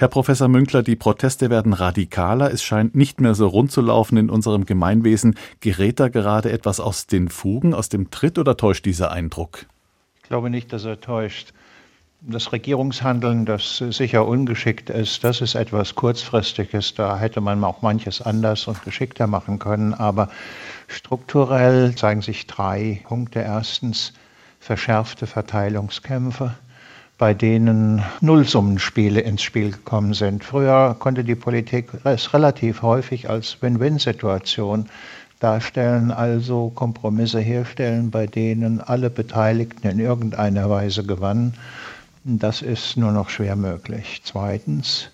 Herr Professor Münkler, die Proteste werden radikaler. Es scheint nicht mehr so rund zu laufen in unserem Gemeinwesen. Gerät da gerade etwas aus den Fugen, aus dem Tritt oder täuscht dieser Eindruck? Ich glaube nicht, dass er täuscht. Das Regierungshandeln, das sicher ungeschickt ist, das ist etwas Kurzfristiges. Da hätte man auch manches anders und geschickter machen können. Aber strukturell zeigen sich drei Punkte. Erstens verschärfte Verteilungskämpfe bei denen Nullsummenspiele ins Spiel gekommen sind. Früher konnte die Politik es relativ häufig als Win-Win-Situation darstellen, also Kompromisse herstellen, bei denen alle Beteiligten in irgendeiner Weise gewannen. Das ist nur noch schwer möglich. Zweitens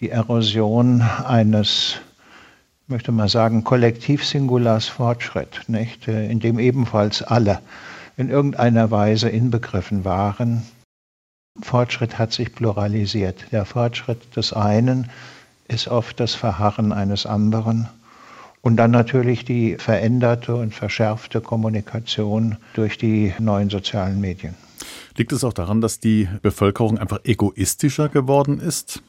die Erosion eines, möchte man sagen, Kollektivsingulars Fortschritt, nicht? in dem ebenfalls alle in irgendeiner Weise inbegriffen waren. Fortschritt hat sich pluralisiert. Der Fortschritt des einen ist oft das Verharren eines anderen. Und dann natürlich die veränderte und verschärfte Kommunikation durch die neuen sozialen Medien. Liegt es auch daran, dass die Bevölkerung einfach egoistischer geworden ist?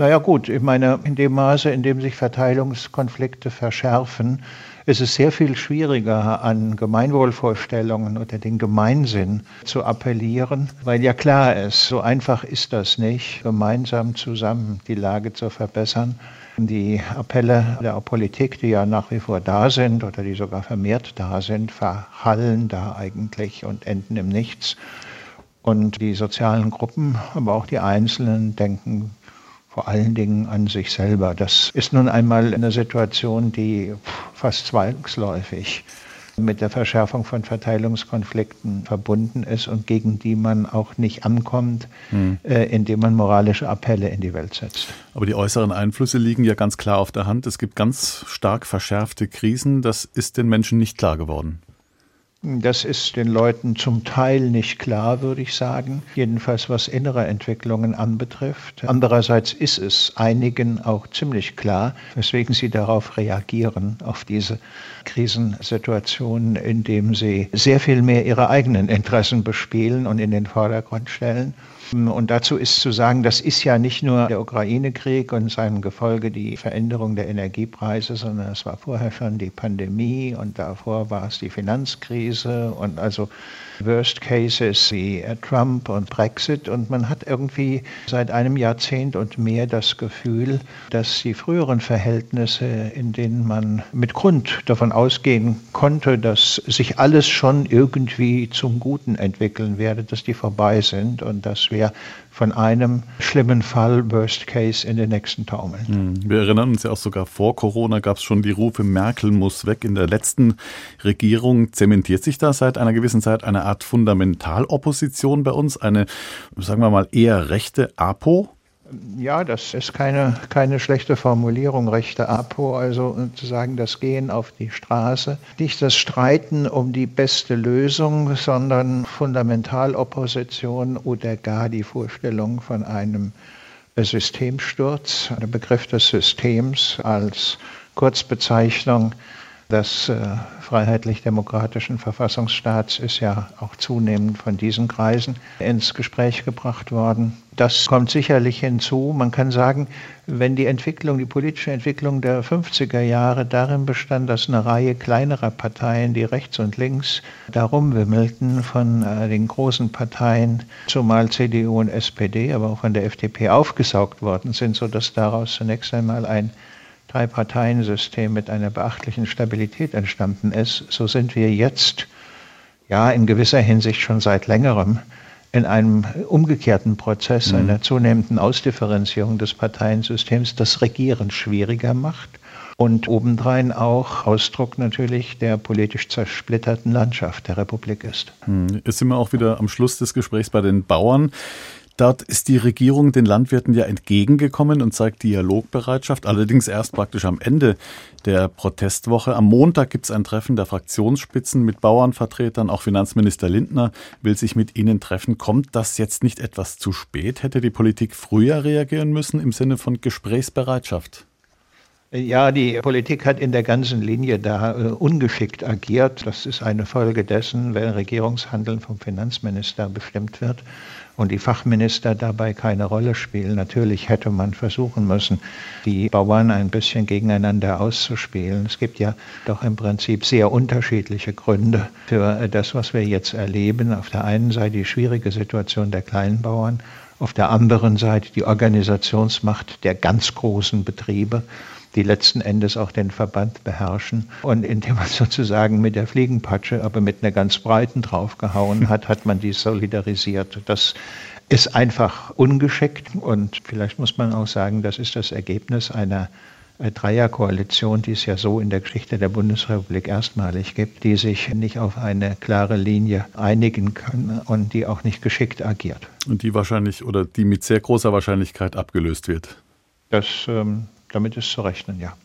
Naja gut, ich meine, in dem Maße, in dem sich Verteilungskonflikte verschärfen, ist es sehr viel schwieriger, an Gemeinwohlvorstellungen oder den Gemeinsinn zu appellieren, weil ja klar ist, so einfach ist das nicht, gemeinsam zusammen die Lage zu verbessern. Die Appelle der Politik, die ja nach wie vor da sind oder die sogar vermehrt da sind, verhallen da eigentlich und enden im Nichts. Und die sozialen Gruppen, aber auch die Einzelnen denken vor allen Dingen an sich selber. Das ist nun einmal eine Situation, die fast zwangsläufig mit der Verschärfung von Verteilungskonflikten verbunden ist und gegen die man auch nicht ankommt, hm. äh, indem man moralische Appelle in die Welt setzt. Aber die äußeren Einflüsse liegen ja ganz klar auf der Hand. Es gibt ganz stark verschärfte Krisen. Das ist den Menschen nicht klar geworden. Das ist den Leuten zum Teil nicht klar, würde ich sagen. Jedenfalls was innere Entwicklungen anbetrifft. Andererseits ist es einigen auch ziemlich klar, weswegen sie darauf reagieren, auf diese Krisensituationen, indem sie sehr viel mehr ihre eigenen Interessen bespielen und in den Vordergrund stellen und dazu ist zu sagen, das ist ja nicht nur der Ukraine-Krieg und seinem Gefolge die Veränderung der Energiepreise, sondern es war vorher schon die Pandemie und davor war es die Finanzkrise und also Worst Cases wie Trump und Brexit. Und man hat irgendwie seit einem Jahrzehnt und mehr das Gefühl, dass die früheren Verhältnisse, in denen man mit Grund davon ausgehen konnte, dass sich alles schon irgendwie zum Guten entwickeln werde, dass die vorbei sind und dass wir von einem schlimmen Fall, Worst Case, in den nächsten taumeln. Hm. Wir erinnern uns ja auch sogar vor Corona gab es schon die Rufe, Merkel muss weg. In der letzten Regierung zementiert sich da seit einer gewissen Zeit eine Art Fundamentalopposition bei uns, eine, sagen wir mal, eher rechte APO. Ja, das ist keine, keine schlechte Formulierung, rechte APO, also zu sagen, das Gehen auf die Straße. Nicht das Streiten um die beste Lösung, sondern Fundamentalopposition oder gar die Vorstellung von einem Systemsturz, der Begriff des Systems als Kurzbezeichnung des äh, freiheitlich-demokratischen Verfassungsstaats ist ja auch zunehmend von diesen Kreisen ins Gespräch gebracht worden. Das kommt sicherlich hinzu. Man kann sagen, wenn die Entwicklung, die politische Entwicklung der 50er Jahre darin bestand, dass eine Reihe kleinerer Parteien, die rechts und links darum wimmelten, von äh, den großen Parteien, zumal CDU und SPD, aber auch von der FDP aufgesaugt worden sind, sodass daraus zunächst einmal ein Drei-Parteien-System mit einer beachtlichen Stabilität entstanden ist, so sind wir jetzt ja in gewisser Hinsicht schon seit längerem in einem umgekehrten Prozess mhm. einer zunehmenden Ausdifferenzierung des Parteiensystems das Regieren schwieriger macht und obendrein auch Ausdruck natürlich der politisch zersplitterten Landschaft der Republik ist. Mhm. Jetzt sind wir auch wieder am Schluss des Gesprächs bei den Bauern. Dort ist die Regierung den Landwirten ja entgegengekommen und zeigt Dialogbereitschaft, allerdings erst praktisch am Ende der Protestwoche. Am Montag gibt es ein Treffen der Fraktionsspitzen mit Bauernvertretern. Auch Finanzminister Lindner will sich mit ihnen treffen. Kommt das jetzt nicht etwas zu spät? Hätte die Politik früher reagieren müssen im Sinne von Gesprächsbereitschaft? Ja, die Politik hat in der ganzen Linie da äh, ungeschickt agiert. Das ist eine Folge dessen, wenn Regierungshandeln vom Finanzminister bestimmt wird und die Fachminister dabei keine Rolle spielen. Natürlich hätte man versuchen müssen, die Bauern ein bisschen gegeneinander auszuspielen. Es gibt ja doch im Prinzip sehr unterschiedliche Gründe für das, was wir jetzt erleben. Auf der einen Seite die schwierige Situation der Kleinbauern, auf der anderen Seite die Organisationsmacht der ganz großen Betriebe die letzten Endes auch den Verband beherrschen. Und indem man sozusagen mit der Fliegenpatsche, aber mit einer ganz breiten draufgehauen hat, hat man die solidarisiert. Das ist einfach ungeschickt und vielleicht muss man auch sagen, das ist das Ergebnis einer Dreierkoalition, die es ja so in der Geschichte der Bundesrepublik erstmalig gibt, die sich nicht auf eine klare Linie einigen kann und die auch nicht geschickt agiert. Und die wahrscheinlich oder die mit sehr großer Wahrscheinlichkeit abgelöst wird. Das ähm, damit ist zu rechnen, ja.